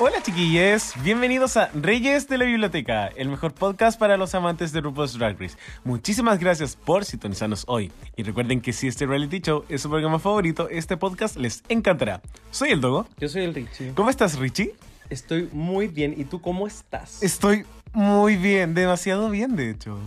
Hola chiquillos, bienvenidos a Reyes de la Biblioteca, el mejor podcast para los amantes de RuPaul's Drag Race. Muchísimas gracias por sintonizarnos hoy. Y recuerden que si este reality show es su programa favorito, este podcast les encantará. Soy el Dogo. Yo soy el Richie. ¿Cómo estás, Richie? Estoy muy bien. ¿Y tú cómo estás? Estoy muy bien, demasiado bien, de hecho.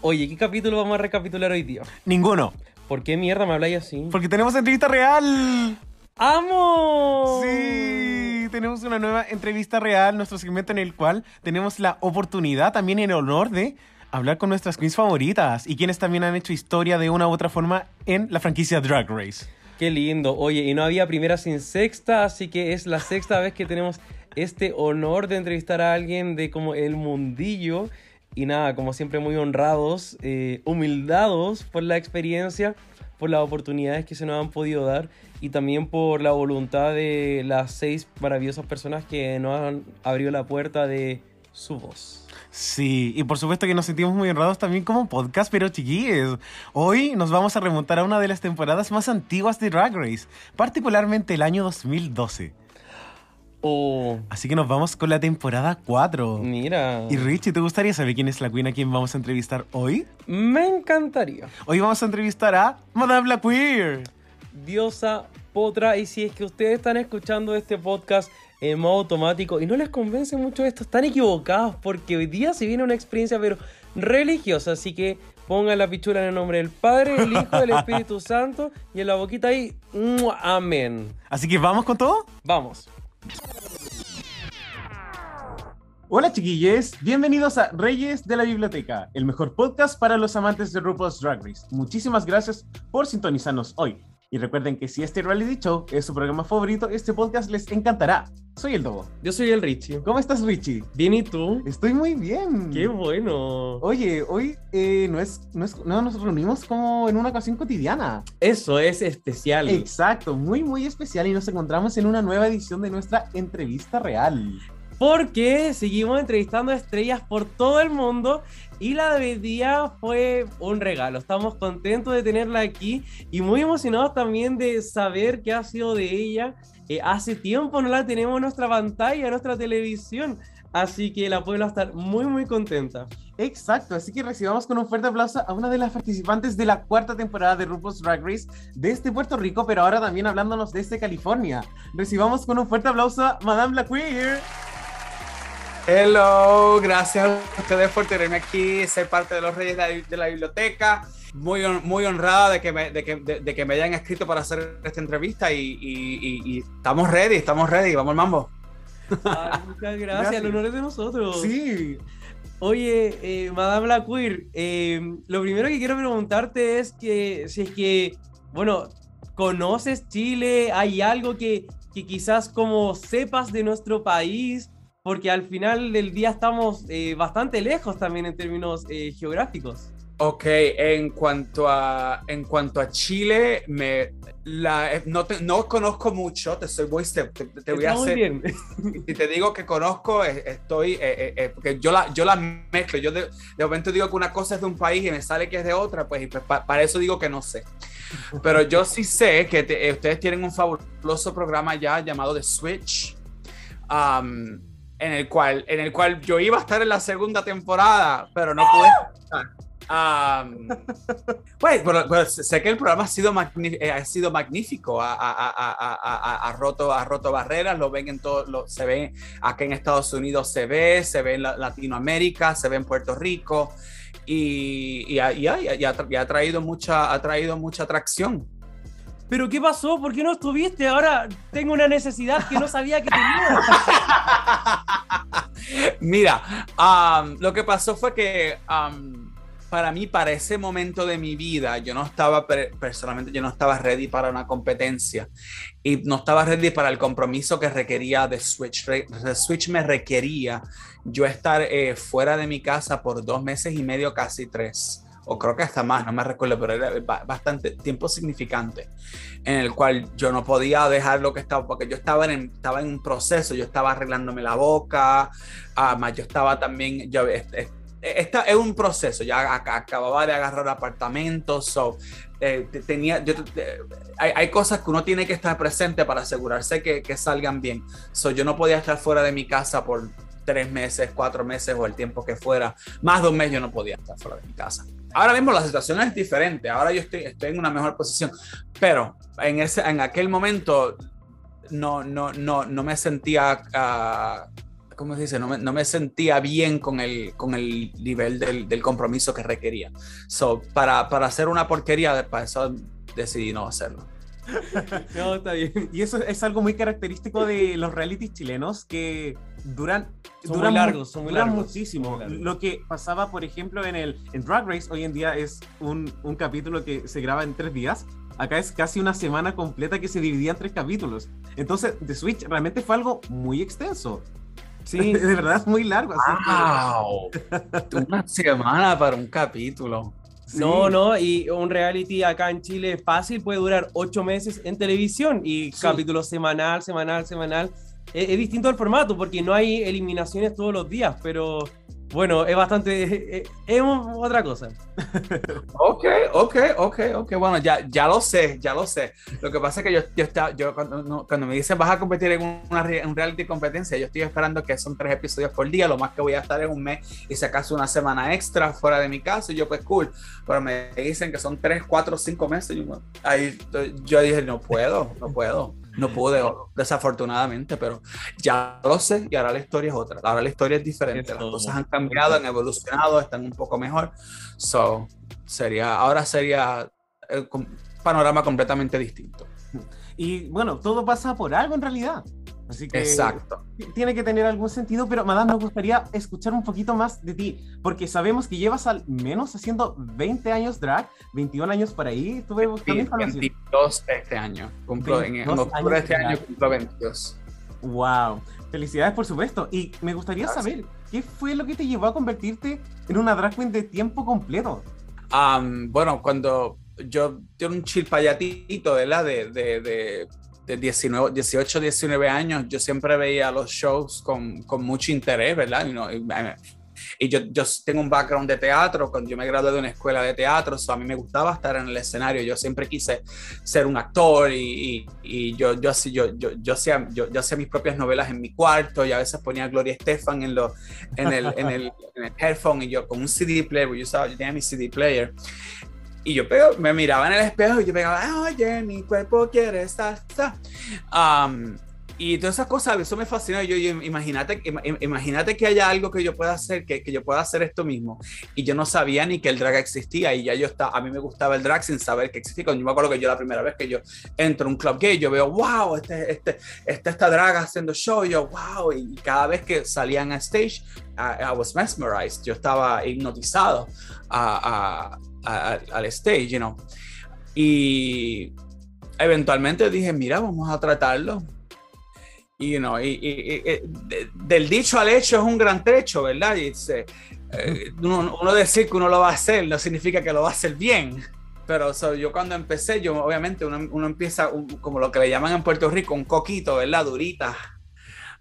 Oye, ¿qué capítulo vamos a recapitular hoy día? Ninguno. ¿Por qué mierda me habláis así? Porque tenemos entrevista real. ¡Amo! Sí, tenemos una nueva entrevista real, nuestro segmento en el cual tenemos la oportunidad, también en honor de hablar con nuestras queens favoritas y quienes también han hecho historia de una u otra forma en la franquicia Drag Race. Qué lindo. Oye, y no había primera sin sexta, así que es la sexta vez que tenemos este honor de entrevistar a alguien de como el mundillo. Y nada, como siempre muy honrados, eh, humildados por la experiencia, por las oportunidades que se nos han podido dar y también por la voluntad de las seis maravillosas personas que nos han abrido la puerta de su voz. Sí, y por supuesto que nos sentimos muy honrados también como podcast, pero chiquillos, hoy nos vamos a remontar a una de las temporadas más antiguas de Drag Race, particularmente el año 2012. Oh, Así que nos vamos con la temporada 4. mira. Y Richie, ¿te gustaría saber quién es la queen a quien vamos a entrevistar hoy? Me encantaría. Hoy vamos a entrevistar a Madame la Queer. Diosa Potra. Y si es que ustedes están escuchando este podcast en modo automático y no les convence mucho esto, están equivocados porque hoy día se viene una experiencia pero religiosa. Así que pongan la pichula en el nombre del Padre, del Hijo, del Espíritu Santo y en la boquita ahí, amén. Así que vamos con todo. Vamos. Hola chiquillos, bienvenidos a Reyes de la Biblioteca, el mejor podcast para los amantes de RuPaul's Drag Race. Muchísimas gracias por sintonizarnos hoy. Y recuerden que si este reality show es su programa favorito, este podcast les encantará. Soy el Dogo. Yo soy el Richie. ¿Cómo estás, Richie? Bien, ¿y tú? Estoy muy bien. Qué bueno. Oye, hoy eh, no, es, no, es, no nos reunimos como en una ocasión cotidiana. Eso es especial. Exacto, muy, muy especial y nos encontramos en una nueva edición de nuestra entrevista real. Porque seguimos entrevistando estrellas por todo el mundo y la de día fue un regalo. Estamos contentos de tenerla aquí y muy emocionados también de saber qué ha sido de ella. Eh, hace tiempo no la tenemos en nuestra pantalla, en nuestra televisión. Así que la puebla estar muy, muy contenta. Exacto, así que recibamos con un fuerte aplauso a una de las participantes de la cuarta temporada de RuPaul's Drag Race desde Puerto Rico, pero ahora también hablándonos desde California. Recibamos con un fuerte aplauso a Madame la Queer. Hello, gracias a ustedes por tenerme aquí, ser parte de los Reyes de la, Biblioteca. Muy, muy honrada de que, me, de, que, de, de que me hayan escrito para hacer esta entrevista y, y- y- y estamos ready, estamos ready, vamos al mambo. Ay, muchas gracias, Gracias. el honor es de nosotros. Sí, Oye, eh, Madame la Queer, eh, lo primero que quiero preguntarte es que si es que, bueno, ¿conoces Chile? ¿Hay algo que, que quizás como sepas de nuestro país? Porque al final del día estamos eh, bastante lejos también en términos eh, geográficos. Ok, en cuanto a, en cuanto a Chile, me, la, eh, no, te- no conozco mucho, te, soy muy, te, te- te voy a hacer, bien. si te digo que conozco, estoy, eh, eh, eh, porque yo la, yo la mezclo, yo de, de momento digo que una cosa es de un país y me sale que es de otra, pues, y pues, pa- para eso digo que no sé. Pero yo sí sé que eh, ustedes tienen un fabuloso programa ya llamado The Switch, um, en, el cual, en el cual yo iba a estar en la segunda temporada, pero no pude estar. Um, pues, pero- pero sé que el programa ha sido, eh, ha sido magnífico, ha, ha- ha- roto, ha roto barreras, lo ven en todo, lo, se ve acá en Estados Unidos, se ve, se ve en la- Latinoamérica, se ve en Puerto Rico y, y ha, y y ha traído mucha, ha traído mucha atracción. Pero ¿qué pasó? ¿Por qué no estuviste? Ahora tengo una necesidad que no sabía que tenía. Mira, um, lo que pasó fue que um, para mí, para ese momento de mi vida, yo no estaba, personalmente, yo no estaba ready para una competencia y no estaba ready para el compromiso que requería de Switch. Switch me requería yo estar eh, fuera de mi casa por dos meses y medio, casi tres o creo que hasta más, no me recuerdo, pero era bastante tiempo significante en el cual yo no podía dejar lo que estaba, porque yo estaba en, estaba en un proceso, yo estaba arreglándome la boca, además yo estaba también, yo, esta es un proceso, ya acababa de agarrar apartamentos, so, eh, tenía, yo, hay, hay, cosas que uno tiene que estar presente para asegurarse que, que, salgan bien. So, yo no podía estar fuera de mi casa por tres meses, cuatro meses o el tiempo que fuera. Más de un mes yo no podía estar fuera de mi casa. Ahora mismo la situación es diferente, ahora yo estoy, estoy en una mejor posición, pero en, ese, en aquel momento no, no, no, no me sentía... Uh, ¿cómo se dice? No me, no me, sentía bien con el, con el nivel del, del compromiso que requería. So, para, para hacer una porquería, para eso decidí no hacerlo. No, está bien. Y eso es algo muy característico de los realities chilenos que duran, son duran muy largos, son muy duran largos. muchísimo. Lo que pasaba, por ejemplo, en el en Drag Race hoy en día es un, un capítulo que se graba en tres días. Acá es casi una semana completa que se dividía en tres capítulos. Entonces, The Switch realmente fue algo muy extenso. Sí, de verdad es muy largo. Wow. Una semana para un capítulo. No, no, y un reality acá en Chile fácil puede durar ocho meses en televisión y capítulo semanal, semanal, semanal. Es, es, distinto el formato porque no hay eliminaciones todos los días, pero bueno, es bastante. Es, es otra cosa. ok, ok, ok, ok. Bueno, ya, ya lo sé, ya lo sé. Lo que pasa es que yo, yo, está, yo cuando, cuando, me dicen vas a competir en una un reality competencia, yo estoy esperando que son tres episodios por día. Lo más que voy a estar en un mes y si acaso una semana extra fuera de mi casa. Y yo, pues cool. Pero me dicen que son tres, cuatro, cinco meses. Yo, ahí, yo dije, no puedo, no puedo. No pude, desafortunadamente, pero ya lo sé y ahora la historia es otra. Ahora la historia es diferente. Las cosas han cambiado, han evolucionado, están un poco mejor. So, sería, ahora sería un panorama completamente distinto. Y bueno, todo pasa por algo en realidad. Así que Exacto. tiene que tener algún sentido, pero Madame, nos gustaría escuchar un poquito más de ti, porque sabemos que llevas al menos haciendo 20 años drag, 21 años por ahí. Estuve buscando sí, 22 este año. Cumplo en, octubre de este año cumplo 22. Wow. Felicidades, por supuesto. Y me gustaría Gracias. saber, ¿qué fue lo que te llevó a convertirte en una drag queen de tiempo completo? Um, bueno, cuando yo tengo un chilpayatito, ¿verdad? De, de, de de 19, 18, 19 años, yo siempre veía los shows con, con mucho interés, ¿verdad? Y, y, y yo, yo, tengo un background de teatro, cuando yo me gradué de una escuela de teatro, so a mí me gustaba estar en el escenario, yo siempre quise ser un actor y, y, y yo, yo, yo, yo, yo, hacía, yo, yo hacía mis propias novelas en mi cuarto y a veces ponía a Gloria Estefan en, lo, en, el, en, el, en el headphone y yo con un CD player, yo, usaba, yo tenía mi CD player y yo pego, me miraba en el espejo y yo pegaba, oye, mi cuerpo quiere salsa. Um, y todas esas cosas, eso me fascinó. Yo, yo imagínate, imagínate que haya algo que yo pueda hacer, que, que, yo pueda hacer esto mismo. Y yo no sabía ni que el drag existía. Y ya yo estaba, a mí me gustaba el drag sin saber que existía. Cuando yo me acuerdo que yo la primera vez que yo entro a un club gay, yo veo, wow, este, este, este, esta drag haciendo show. Yo, wow. Y cada vez que salían a stage, I, I was mesmerized. Yo estaba hipnotizado a, a, a, al stage, you know. Y eventualmente dije, mira, vamos a tratarlo you know, y, y, y, de, del dicho al hecho es un gran trecho, ¿verdad? Y eh, uno, uno, decir que uno lo va a hacer no significa que lo va a hacer bien. Pero so, yo cuando empecé, yo obviamente uno, uno empieza un, como lo que le llaman en Puerto Rico, un coquito, ¿verdad? Durita.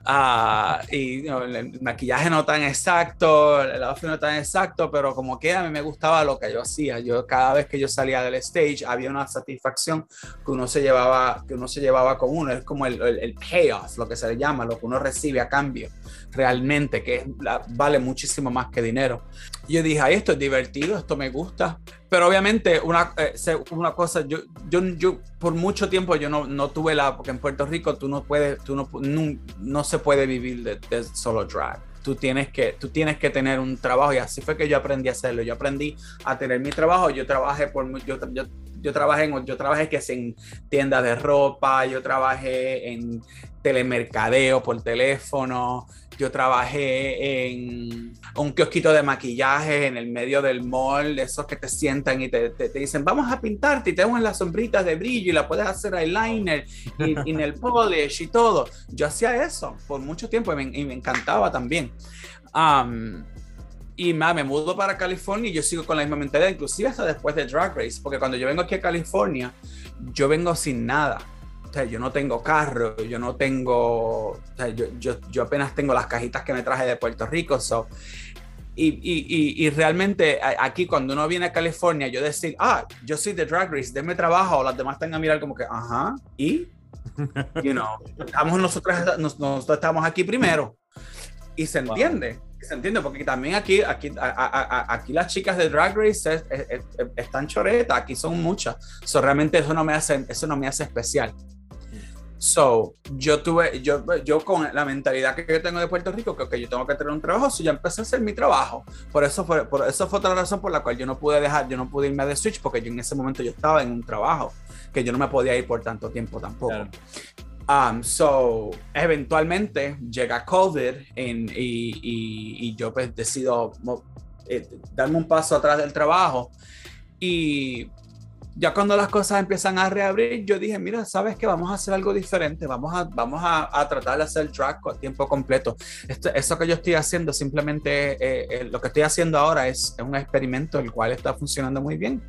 Uh, y you know, el maquillaje no tan exacto, el outfit no tan exacto, pero como que a mí me gustaba lo que yo hacía. Yo cada vez que yo salía del stage había una satisfacción que uno se llevaba, que uno se llevaba con uno. Es como el, el, el payoff, lo que se le llama, lo que uno recibe a cambio realmente, que es, la, vale muchísimo más que dinero. Yo dije, Ay, esto es divertido, esto me gusta. Pero obviamente una, eh, una cosa, yo, yo, yo por mucho tiempo yo no, no tuve la, porque en Puerto Rico tú no puedes, tú no, no, no se puede vivir de, de solo drag tú tienes que tú tienes que tener un trabajo y así fue que yo aprendí a hacerlo yo aprendí a tener mi trabajo yo trabajé por yo, yo yo trabajé en, yo trabajé que en tiendas de ropa, yo trabajé en telemercadeo por teléfono, yo trabajé en un kiosquito de maquillaje en el medio del mall, esos que te sientan y te, te, dicen, vamos a pintarte y te en las sombritas de brillo y la puedes hacer eyeliner y, en el polish y todo. Yo hacía eso por mucho tiempo y me, encantaba también. y me mudo para California y yo sigo con la misma mentalidad, inclusive hasta después de Drag Race, porque cuando yo vengo aquí a California, yo vengo sin nada o sea, yo no tengo carro, yo no tengo, o sea, yo, yo, yo, apenas tengo las cajitas que me traje de Puerto Rico. So, y, y, y, realmente aquí cuando uno viene a California, yo decir, ah, yo soy de Drag Race, denme trabajo, o las demás tengan a mirar como que, ajá, y, you know, estamos nosotros, nosotros estamos aquí primero. Y se entiende, se entiende, porque también aquí, aquí, aquí las chicas de Drag Race están choretas, aquí son muchas. So, realmente eso no me hace, eso no me hace especial. So, yo tuve, yo, yo con la mentalidad que yo tengo de Puerto Rico, que yo tengo que tener un trabajo, so ya empecé a hacer mi trabajo. Por eso fue, por eso fue otra razón por la cual yo no pude dejar, yo no pude irme de Switch, porque yo en ese momento yo estaba en un trabajo, que yo no me podía ir por tanto tiempo tampoco. Um, so, eventualmente llega COVID y, y, y, yo pues decido eh, darme un paso atrás del trabajo y ya cuando las cosas empiezan a reabrir, yo dije, mira, sabes que vamos a hacer algo diferente, vamos a, vamos a, tratar de hacer track a tiempo completo. Esto, eso que yo estoy haciendo, simplemente eh, eh, lo que estoy haciendo ahora es, un experimento el cual está funcionando muy bien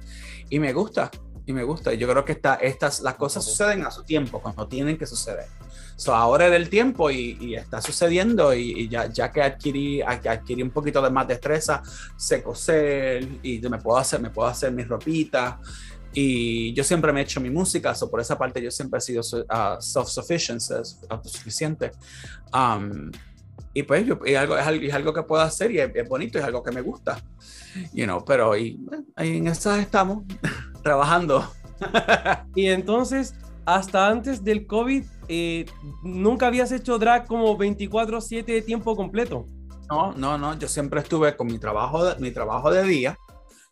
y me gusta, y me gusta. Yo creo que esta, estas, las cosas suceden a su tiempo, cuando tienen que suceder. So, ahora es del tiempo y, está sucediendo y, ya, ya que adquirí, adquirí un poquito de más destreza, sé coser y me puedo hacer, me puedo hacer mis ropitas. Y yo siempre me he hecho mi música, so por esa parte yo siempre he sido uh, self-sufficient, autosuficiente. Um, y pues yo, es, algo, es, algo, que puedo hacer y es, bonito, es algo que me gusta. You know, pero y, en eso estamos, trabajando. y entonces, hasta antes del COVID, eh, ¿nunca habías hecho drag como 24/7 de tiempo completo? No, no, no, yo siempre estuve con mi trabajo mi trabajo de día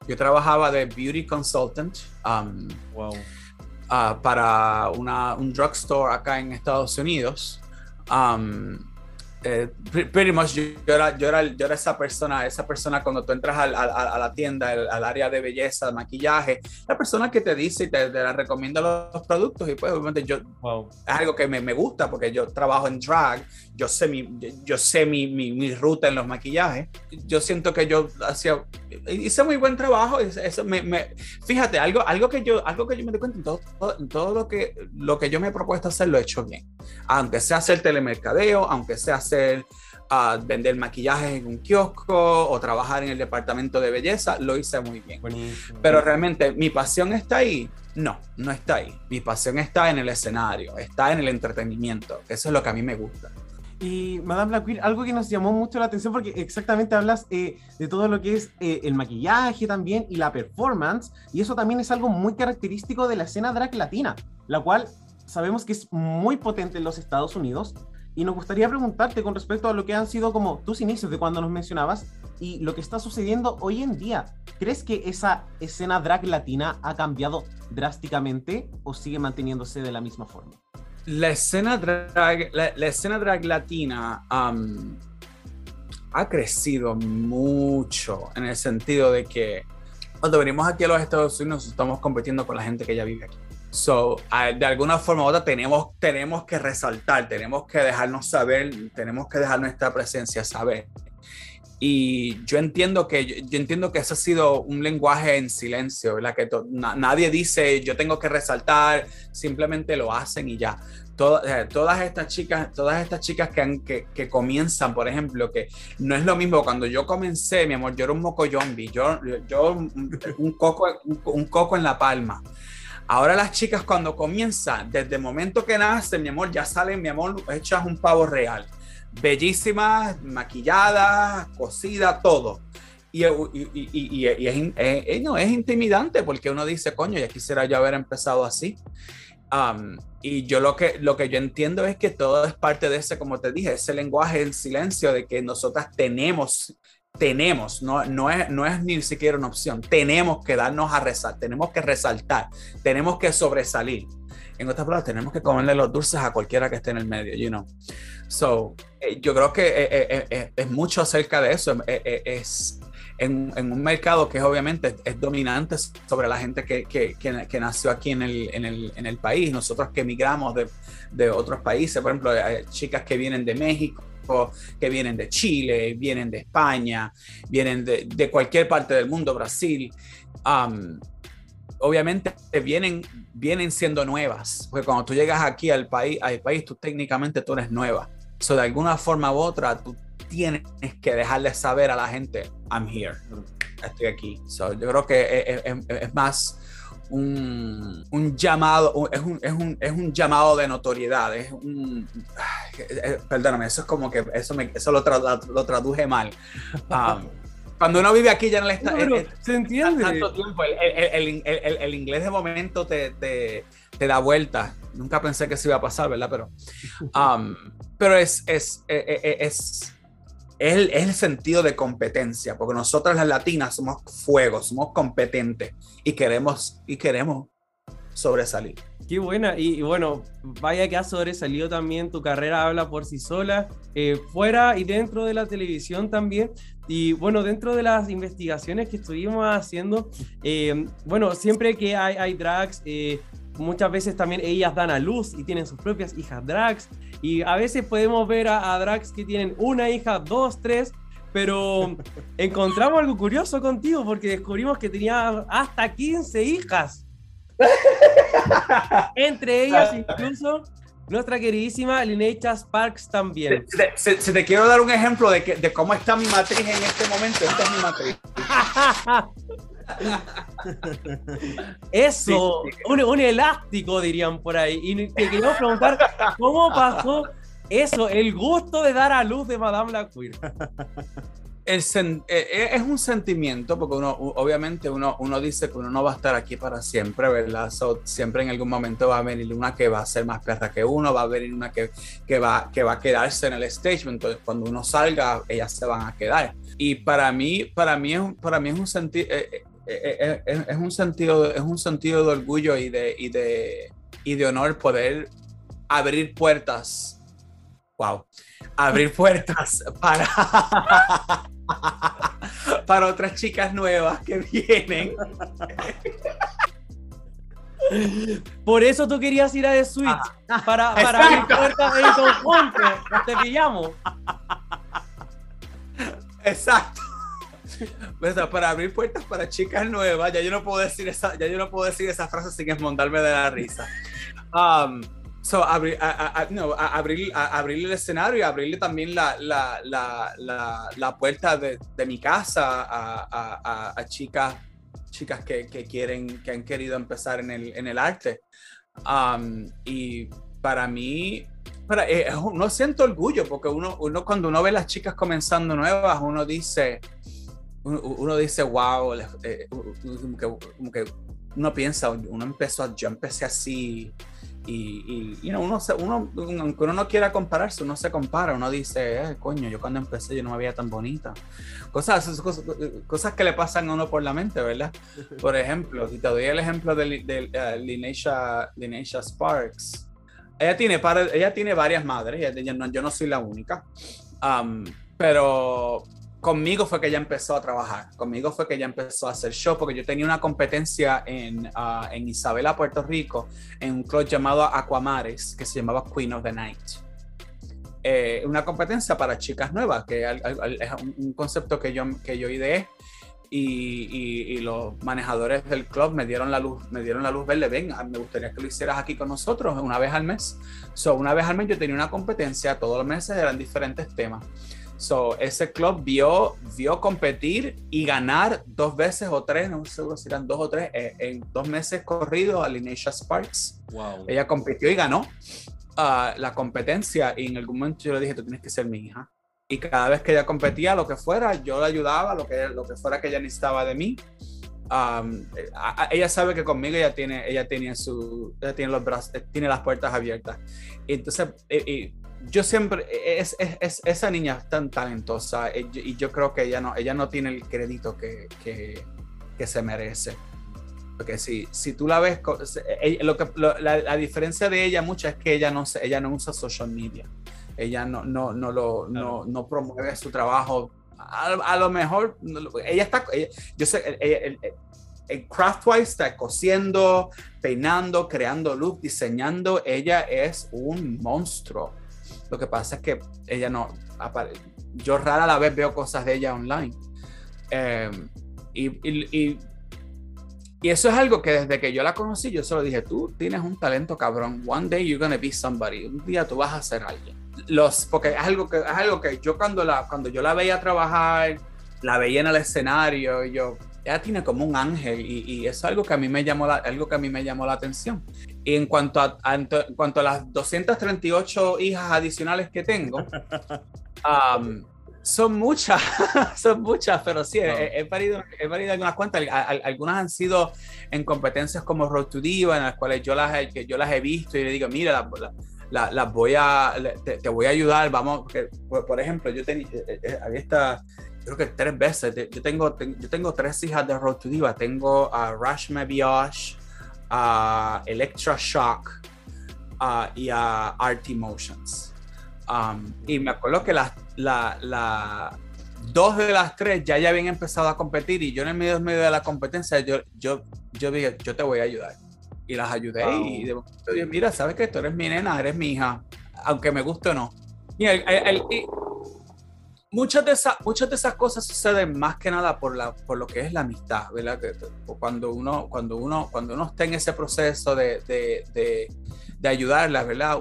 yo trabajaba de beauty consultant um, uh, para una, un drugstore acá en Estados Unidos. Um, eh, pretty much yo, era, yo, era, yo era esa persona, esa persona cuando tú entras a la tienda, al, área de belleza, maquillaje, la persona que te dice y te, te recomienda los, productos y pues obviamente yo, es algo que me, me, gusta porque yo trabajo en drag, yo sé mi, yo sé mi, mi, mi, ruta en los maquillajes, yo siento que yo hacía, hice muy buen trabajo, eso me, me, fíjate, algo, algo, que yo, algo que yo me doy cuenta en todo, en todo lo, que, lo que yo me he propuesto hacer lo he hecho bien, aunque sea hacer telemercadeo, aunque sea hacer a vender maquillaje en un kiosco o trabajar en el departamento de belleza, lo hice muy bien. Pero realmente, ¿mi pasión está ahí? No, no está ahí. Mi pasión está en el escenario, está en el entretenimiento. Eso es lo que a mí me gusta. Y Madame Black algo que nos llamó mucho la atención porque exactamente hablas eh, de todo lo que es eh, el maquillaje también y la performance, y eso también es algo muy característico de la escena drag latina, la cual sabemos que es muy potente en los Estados Unidos, y nos gustaría preguntarte con respecto a lo que han sido como tus inicios de cuando nos mencionabas y lo que está sucediendo hoy en día. ¿Crees que esa escena drag latina ha cambiado drásticamente o sigue manteniéndose de la misma forma? La escena drag, la, escena drag latina um, ha crecido mucho en el sentido de que cuando venimos aquí a los Estados Unidos estamos compitiendo con la gente que ya vive aquí. So, de alguna forma u otra tenemos, tenemos que resaltar, tenemos que dejarnos saber, tenemos que dejar nuestra presencia saber. Y yo entiendo que yo, entiendo que eso ha sido un lenguaje en silencio, ¿verdad? Que nadie dice yo tengo que resaltar, simplemente lo hacen y ya. todas estas chicas, todas estas chicas que, que, que, comienzan, por ejemplo, que no es lo mismo cuando yo comencé, mi amor, yo era un moco zombie, yo, yo un, coco, un coco en la palma. Ahora las chicas cuando comienzan, desde el momento que nacen, mi amor, ya salen, mi amor, hechas un pavo real. Bellísimas, maquilladas, cosidas, todo. Y, y, es, no, es intimidante porque uno dice, coño, ya quisiera yo haber empezado así. Um, y yo lo que, lo que yo entiendo es que todo es parte de ese, como te dije, ese lenguaje en silencio de que nosotras tenemos tenemos, no, no, es, no es ni siquiera una opción, tenemos que darnos a resaltar, tenemos que resaltar, tenemos que sobresalir. En otras palabras, tenemos que comerle los dulces a cualquiera que esté en el medio, you know. So, eh, yo creo que eh, eh, es mucho acerca de eso. es en, un mercado que obviamente es dominante sobre la gente que, que, que, nació aquí en el, en, el, en el, país. Nosotros que emigramos de, de otros países, por ejemplo, chicas que vienen de México, que vienen de Chile, vienen de España, vienen de, de cualquier parte del mundo, Brasil. Um, obviamente vienen, vienen siendo nuevas, porque cuando tú llegas aquí al país, al país, tú técnicamente tú eres nueva. So, de alguna forma u otra, tú tienes que dejarle saber a la gente, I'm here, estoy aquí. So, yo creo que es, más un, un llamado, es un, es, un, es un, llamado de notoriedad, es un... perdóname, eso es como que eso, me, eso lo, lo traduje mal. Um, cuando uno vive aquí ya no le está... se entiende. Tanto tiempo, el, el, el, inglés de momento te, te, te, da vuelta. Nunca pensé que se iba a pasar, ¿verdad? Pero, um, pero es, es, es, es es el, sentido de competencia, porque nosotras las latinas somos fuego, somos competentes y queremos, y queremos sobresalir. Qué buena, y, bueno, vaya que ha sobresalido también, tu carrera habla por sí sola, eh, fuera y dentro de la televisión también. Y bueno, dentro de las investigaciones que estuvimos haciendo, eh, bueno, siempre que hay, hay drags, eh, muchas veces también ellas dan a luz y tienen sus propias hijas drags. Y a veces podemos ver a, drags que tienen una hija, dos, tres, pero encontramos algo curioso contigo porque descubrimos que tenía hasta 15 hijas. Entre ellas incluso nuestra queridísima Linecha Sparks también. Se, te quiero dar un ejemplo de, que, de cómo está mi matriz en este momento. Esta es mi matriz. Eso, Un, elástico dirían por ahí. Y te quería preguntar, ¿cómo pasó eso, el gusto de dar a luz de Madame la Queer? Eh, eh, es un sentimiento, porque uno, obviamente uno, uno dice que uno no va a estar aquí para siempre, ¿verdad? siempre en algún momento va a venir una que va a ser más perra que uno, va a venir una que, que, va, que va a quedarse en el stage, entonces cuando uno salga, ellas se van a quedar. Y para mí, para mí, es, para mí es un sentido, eh, es, un sentido, es un sentido de orgullo y de, y de, y de honor poder abrir puertas. Wow. Abrir puertas para, para otras chicas nuevas que vienen. Por eso tú querías ir a The Switch. Ah. para, para abrir puertas en conjunto. Te pillamos. Exacto. para abrir puertas para chicas nuevas, ya yo no puedo decir esa, ya yo no puedo decir esa frase sin esmondarme de la risa. Um, so, abrir, no, abrir, abrirle el escenario y abrirle también la, la, la, la puerta de, de, mi casa a, a chicas, chicas que, que, quieren, que han querido empezar en el, en el arte. Um, y para mí, para, eh, no siento orgullo porque uno, uno cuando uno ve las chicas comenzando nuevas, uno dice, uno, dice, wow, eh, como, que, uno piensa, uno empezó, yo empecé así y, y uno, uno, aunque uno no quiera compararse, uno se compara, uno dice, eh, coño, yo cuando empecé yo no me veía tan bonita. Cosas, cosas, cosas, que le pasan a uno por la mente, ¿verdad? Por ejemplo, si te doy el ejemplo de, de, eh, Sparks, ella tiene, ella tiene varias madres, yo no soy la única, um, pero conmigo fue que ella empezó a trabajar, conmigo fue que ella empezó a hacer show, porque yo tenía una competencia en, ah, en Isabela, Puerto Rico, en un club llamado Aquamares, que se llamaba Queen of the Night. Eh, una competencia para chicas nuevas, que es un concepto que yo, que yo ideé. Y, los manejadores del club me dieron la luz, me dieron la luz verde, ven, ah, me gustaría que lo hicieras aquí con nosotros una vez al mes. So, una vez al mes yo tenía una competencia, todos los meses eran diferentes temas. So, ese club vio, vio competir y ganar dos veces o tres, no sé seguro si eran dos o tres, eh, en dos meses corridos a Linecia Sparks. Wow. Ella compitió y ganó uh, la competencia y en algún momento yo le dije, tú tienes que ser mi hija. Y cada vez que ella competía, lo que fuera, yo la ayudaba, lo que, lo que fuera que ella necesitaba de mí. Um, ella sabe que conmigo ella tiene, ella tiene, su, ella tiene, los brazos, tiene las puertas abiertas. Y entonces, y, yo siempre, es, es, esa niña es tan talentosa eh, y yo creo que ella no, ella no tiene el crédito que, que, que se merece. Porque si, si tú la ves, lo que, la, diferencia de ella mucho es que ella no, ella no usa social media. Ella no, no, no, lo, no, no promueve su trabajo. A, lo mejor, ella está, yo sé, el, el, Craftwise está cosiendo, peinando, creando look, diseñando. Ella es un monstruo. Lo que pasa es que ella no, yo rara la vez veo cosas de ella online. Em, y, y y eso es algo que desde que yo la conocí, yo solo dije, tú tienes un talento cabrón. One day you're gonna be somebody. Un día tú vas a ser alguien. Los, porque es algo que, es algo que yo cuando, la, cuando yo la veía trabajar, la veía en el escenario, y yo, ella tiene como un ángel y, y eso es algo que a mí me llamó la, algo que a mí me llamó la atención. Y en cuanto a, en cuanto a las 238 hijas adicionales que tengo, um, son muchas, son muchas, pero sí, he, he, parido, algunas cuantas. algunas han sido en competencias como Road to Diva, en las cuales yo las, he, yo las he visto y le digo, mira, las la, voy a, te, voy a ayudar, vamos, por, ejemplo, yo tenía, eh, eh, había esta, creo que tres veces, yo tengo, yo tengo tres hijas de Road to Diva, tengo a Rashma Biosh, a Electra Shock y a Art Emotions. Um, y me acuerdo que las la, la, dos de las tres ya ya habían empezado a competir y yo en el medio, medio de la competencia, yo, yo, yo dije, yo te voy a ayudar. Y las ayudé y de momento dije, mira, sabes que tú eres mi nena, eres mi hija, aunque me guste o no. Y, muchas, de esas, muchas de esas cosas suceden más que nada por, la, por lo que es la amistad, ¿verdad? Cuando, uno, cuando, uno, cuando uno está en ese proceso de, de, de, de ayudarla, ¿verdad?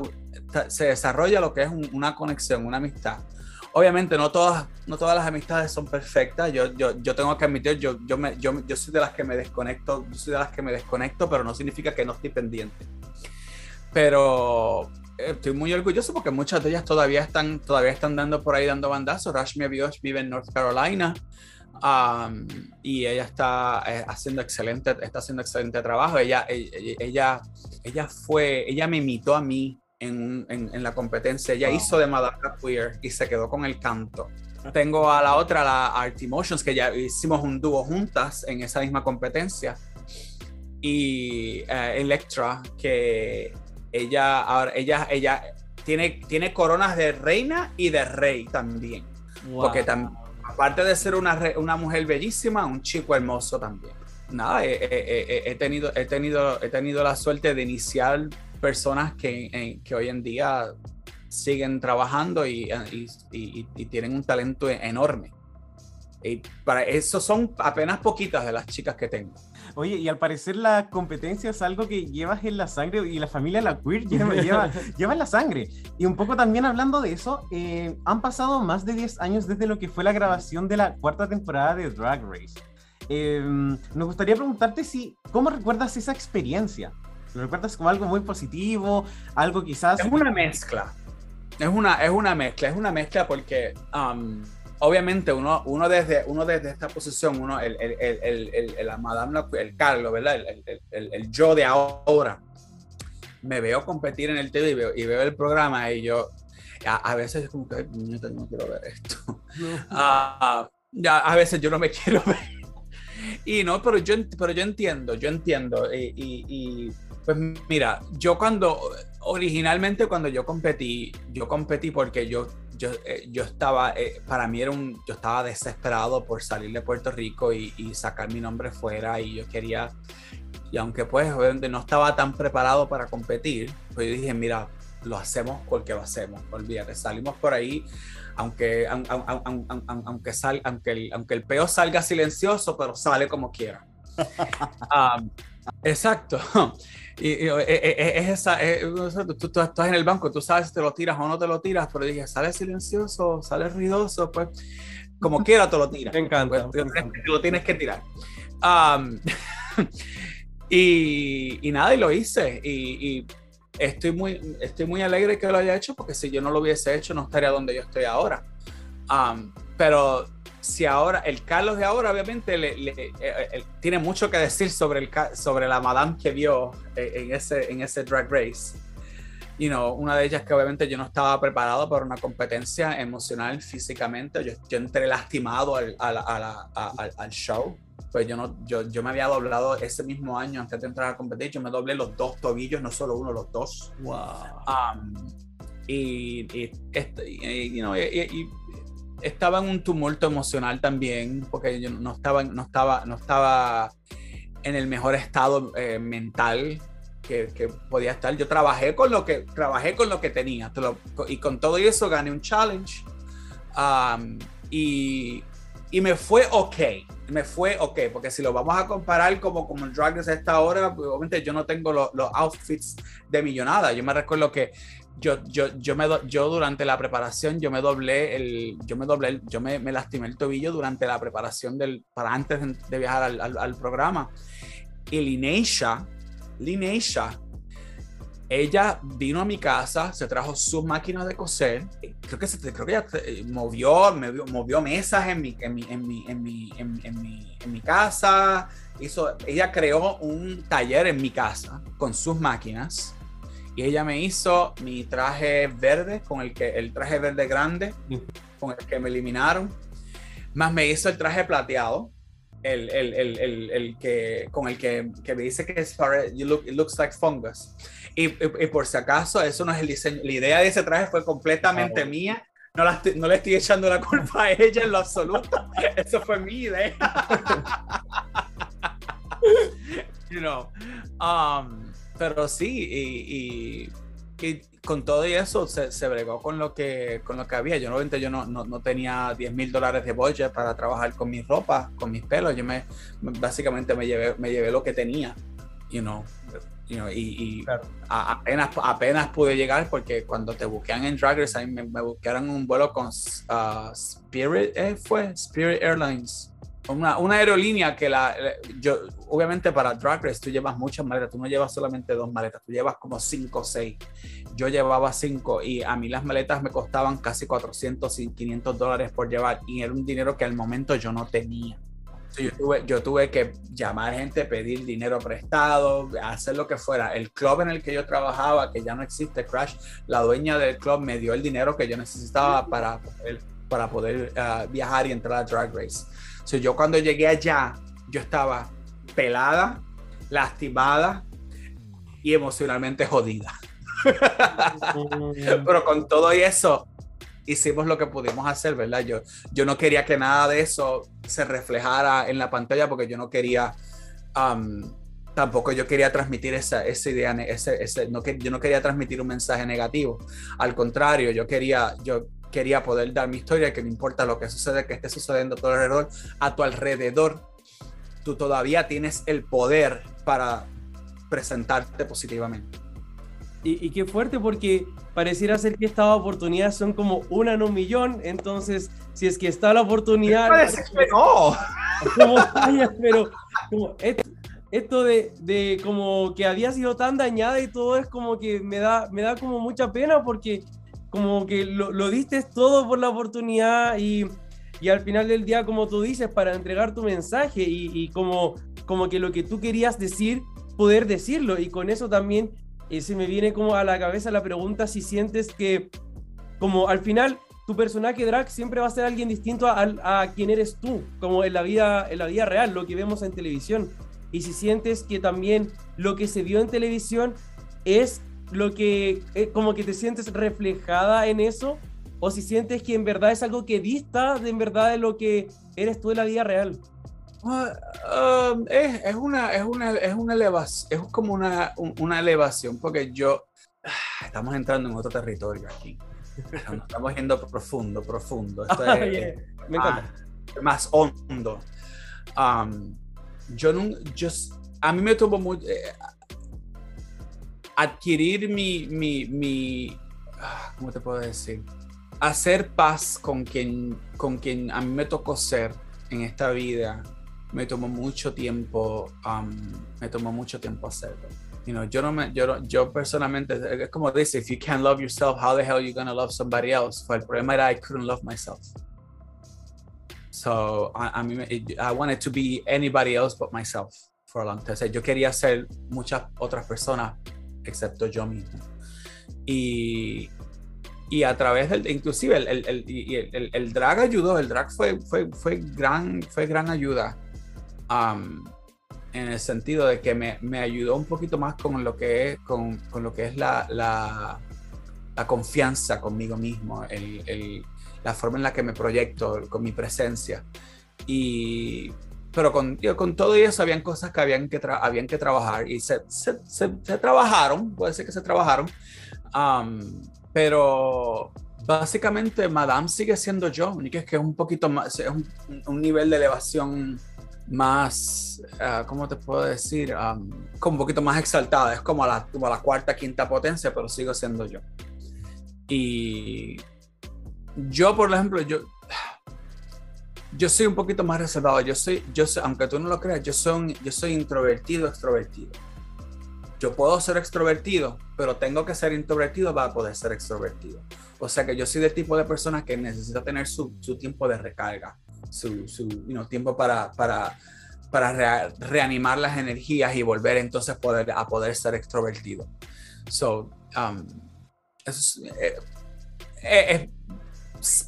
Se desarrolla lo que es una conexión, una amistad obviamente no todas, no todas las amistades son perfectas. Yo, yo, yo tengo que admitir, yo, yo, me, yo, yo soy de las que me desconecto, soy de las que me desconecto, pero no significa que no estoy pendiente. Pero estoy muy orgulloso porque muchas de ellas todavía están, todavía están dando por ahí dando bandazos. Rashmi Biosh vive en North Carolina. Um, y ella está eh, haciendo excelente está haciendo excelente trabajo ella, ella ella ella fue ella me imitó a mí en, en, la competencia. Ella hizo de Madame Queer y se quedó con el canto. Tengo a la otra, la Art Emotions, que ya hicimos un dúo juntas en esa misma competencia. Y eh, Electra, que ella, ahora, ella, ella tiene, tiene coronas de reina y de rey también. Porque aparte de ser una, una mujer bellísima, un chico hermoso también. Nada, he, tenido, he, tenido, he tenido la suerte de iniciar personas que, que hoy en día siguen trabajando y, y, tienen un talento enorme. Y para eso son apenas poquitas de las chicas que tengo. Oye, y al parecer la competencia es algo que llevas en la sangre y la familia la queer lleva, lleva, en la sangre. Y un poco también hablando de eso, eh, han pasado más de 10 años desde lo que fue la grabación de la cuarta temporada de Drag Race. Eh, nos gustaría preguntarte si, ¿cómo recuerdas esa experiencia? ¿Lo recuerdas como algo muy positivo? Algo quizás... Es una mezcla. Es una, es una mezcla, es una mezcla porque um, obviamente uno, uno, desde, uno desde esta posición, uno, el, el, el, el, el Madame, el Carlos, ¿verdad? El, el, yo de ahora, me veo competir en el TV y veo, y veo el programa y yo, a, veces es como que, no quiero ver esto. Ah, ya, a veces yo no me quiero ver. Y no, pero yo, pero yo entiendo, yo entiendo. y, y pues mira, yo cuando, originalmente cuando yo competí, yo competí porque yo, yo, eh, yo estaba, eh, para mí era un, yo estaba desesperado por salir de Puerto Rico y, sacar mi nombre fuera y yo quería, y aunque pues obviamente no estaba tan preparado para competir, pues yo dije, mira, lo hacemos porque lo hacemos, olvídate, salimos por ahí, aunque, aunque, aunque, aunque, el, aunque el peo salga silencioso, pero sale como quiera. Ah, exacto. Y, eh, eh, eh, es esa, tú, estás en el banco, tú sabes si te lo tiras o no te lo tiras, pero dije, sale silencioso, sale ruidoso, pues como quiera te lo tiras. Me encanta. Pues, lo tienes que tirar. y, y, nada, y lo hice. Y, estoy, muy, estoy muy alegre que lo haya hecho, porque si yo no lo hubiese hecho, no estaría donde yo estoy ahora. pero si ahora, el Carlos de ahora obviamente le, eh, eh, tiene mucho que decir sobre, el, sobre la madame que vio eh, en ese, en ese drag race. you know, una de ellas que obviamente yo no estaba preparado para una competencia emocional, físicamente. Yo, yo entré lastimado al, al, al, al, show. Pues yo, no, yo, yo me había doblado ese mismo año antes de entrar a competir. Yo me doblé los dos tobillos, no solo uno, los dos. Wow. Um, y, y, este, y, you know, y, estaba en un tumulto emocional también, porque yo no estaba, no estaba, no estaba en el mejor estado eh, mental que, podía estar. Yo trabajé con lo que, trabajé con lo que tenía y con todo eso gané un challenge um, y, y, me fue ok. Me fue ok, porque si lo vamos a comparar como, como el Drag Race a esta hora, obviamente yo no tengo los outfits de millonada. Yo me recuerdo que yo, yo, yo, me yo durante la preparación, yo me doblé el, yo me doblé, yo me, me, lastimé el tobillo durante la preparación del, para antes de, viajar al, al, al programa. Y Lineisha, Lineisha, ella vino a mi casa, se trajo sus máquinas de coser, creo que, se, creo que ella eh, movió, movió, movió mesas en mi, en mi, en mi, en mi, en, mi, en mi casa, hizo, ella creó un taller en mi casa con sus máquinas y ella me hizo mi traje verde, con el que, el traje verde grande, con el que me eliminaron, más me hizo el traje plateado, el, el, el, el, que, con el que, que, me dice que es you look, it looks like fungus. Y, y, por si acaso, eso no es el diseño. La idea de ese traje fue completamente ah, mía. No, la, no, le estoy echando la culpa a ella en lo absoluto. Eso fue mi idea. you know. Um, pero sí, y, y con todo eso se, se, bregó con lo que con lo que había. Yo, yo no, no, no tenía 10 mil dólares de budget para trabajar con mi ropa, con mis pelos. Yo me básicamente me llevé, me llevé lo que tenía, you know. You know, y, y apenas, apenas pude llegar porque cuando te busquean en Drag Race, me, me buscaron un vuelo con uh, Spirit, eh, fue Spirit Airlines una, una, aerolínea que la, yo, obviamente para Drag Race tú llevas muchas maletas, tú no llevas solamente dos maletas, tú llevas como cinco o seis. Yo llevaba cinco y a mí las maletas me costaban casi 400 y 500 dólares por llevar y era un dinero que al momento yo no tenía. Yo tuve, yo tuve que llamar gente, pedir dinero prestado, hacer lo que fuera. El club en el que yo trabajaba, que ya no existe, Crash, la dueña del club me dio el dinero que yo necesitaba para poder, para poder uh, viajar y entrar a Drag Race yo cuando llegué allá, yo estaba pelada, lastimada y emocionalmente jodida. Pero con todo eso, hicimos lo que pudimos hacer, ¿verdad? Yo, yo no quería que nada de eso se reflejara en la pantalla porque yo no quería, um, tampoco yo quería transmitir esa, esa idea, ese, ese, no, yo no quería transmitir un mensaje negativo. Al contrario, yo quería, yo quería poder dar mi historia, que no importa lo que sucede, que esté sucediendo a tu alrededor, a tu alrededor, tú todavía tienes el poder para presentarte positivamente. Y, qué fuerte porque pareciera ser que estas oportunidades son como una en un millón, entonces si es que está la oportunidad... no. Como, pero como esto, de, de, como que había sido tan dañada y todo es como que me da, me da como mucha pena porque como que lo, lo diste todo por la oportunidad y, y, al final del día, como tú dices, para entregar tu mensaje y, como, como que lo que tú querías decir, poder decirlo. Y con eso también eh, se me viene como a la cabeza la pregunta si sientes que como al final tu personaje drag siempre va a ser alguien distinto a, a, quien eres tú, como en la, vida, en la vida real, lo que vemos en televisión. Y si sientes que también lo que se vio en televisión es lo que eh, como que te sientes reflejada en eso o si sientes que en verdad es algo que dista de en verdad de lo que eres tú en la vida real. Um, es, es, una, es, una, es una elevación, es como una, una elevación, porque yo, ah, estamos entrando en otro territorio aquí. Estamos yendo profundo, profundo. Esto es, Me encanta. Más, hondo. Um, yo, no, yo, a mí me tuvo muy, eh, adquirir mi, mi, mi, ah, ¿cómo te puedo decir? Hacer paz con quien, con quien a mí me tocó ser en esta vida, me tomó mucho tiempo, um, me tomó mucho tiempo hacerlo. You know, yo, no me, yo, yo personalmente, es como dice, if you can't love yourself, how the hell are you gonna love somebody else? Fue el problema era I couldn't love myself. So, I, mean, I wanted to be anybody else but myself for a long time. yo quería ser muchas otras personas excepto yo mismo. Y, y a través del, inclusive el, el, el, el, drag ayudó, el drag fue, fue, fue, gran, fue gran ayuda um, en el sentido de que me, me, ayudó un poquito más con lo que es, con, con lo que es la, la, la, confianza conmigo mismo, la forma en la que me proyecto, con mi presencia. Y, pero con, con todo eso habían cosas que habían que, habían que trabajar y se, se, se, trabajaron, puede ser que se trabajaron. Um, pero básicamente Madame sigue siendo yo, único es que es un poquito más, es un, nivel de elevación más, uh, ¿cómo te puedo decir? Um, como un poquito más exaltada, es como la, como la cuarta, quinta potencia, pero sigo siendo yo. Y yo, por ejemplo, yo, yo soy un poquito más reservado, yo soy, yo soy, aunque tú no lo creas, yo soy, yo soy introvertido, extrovertido yo puedo ser extrovertido, pero tengo que ser introvertido para poder ser extrovertido. O sea que yo soy del tipo de persona que necesita tener su, su tiempo de recarga, su, su tiempo para, para, para reanimar las energías y volver entonces poder, a poder ser extrovertido. So, um, eh, eh, eh,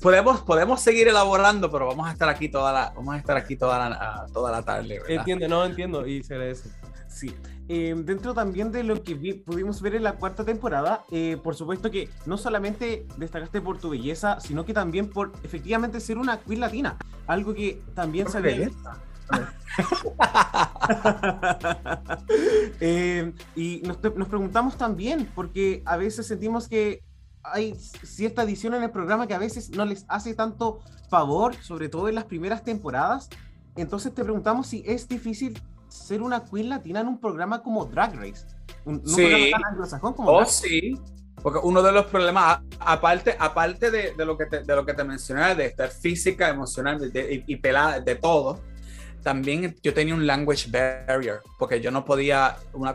podemos, podemos seguir elaborando, pero vamos a estar aquí toda la, vamos a estar aquí toda la, toda la tarde. Entiendo, no entiendo y se agradece. Sí. Eh, dentro también de lo que pudimos ver en la cuarta temporada, eh, por supuesto que no solamente destacaste por tu belleza, sino que también por efectivamente ser una queen latina, algo que también se ve. eh, y nos, nos, preguntamos también, porque a veces sentimos que hay cierta edición en el programa que a veces no les hace tanto favor, sobre todo en las primeras temporadas. Entonces te preguntamos si es difícil ser una queen latina en un programa como Drag Race. Un, sí. programa tan anglosajón como oh, sí. Porque uno de los problemas, aparte, aparte de, de, lo que te, de lo que te mencioné, de estar física, emocional y, pelada, de todo, también yo tenía un language barrier, porque yo no podía, una,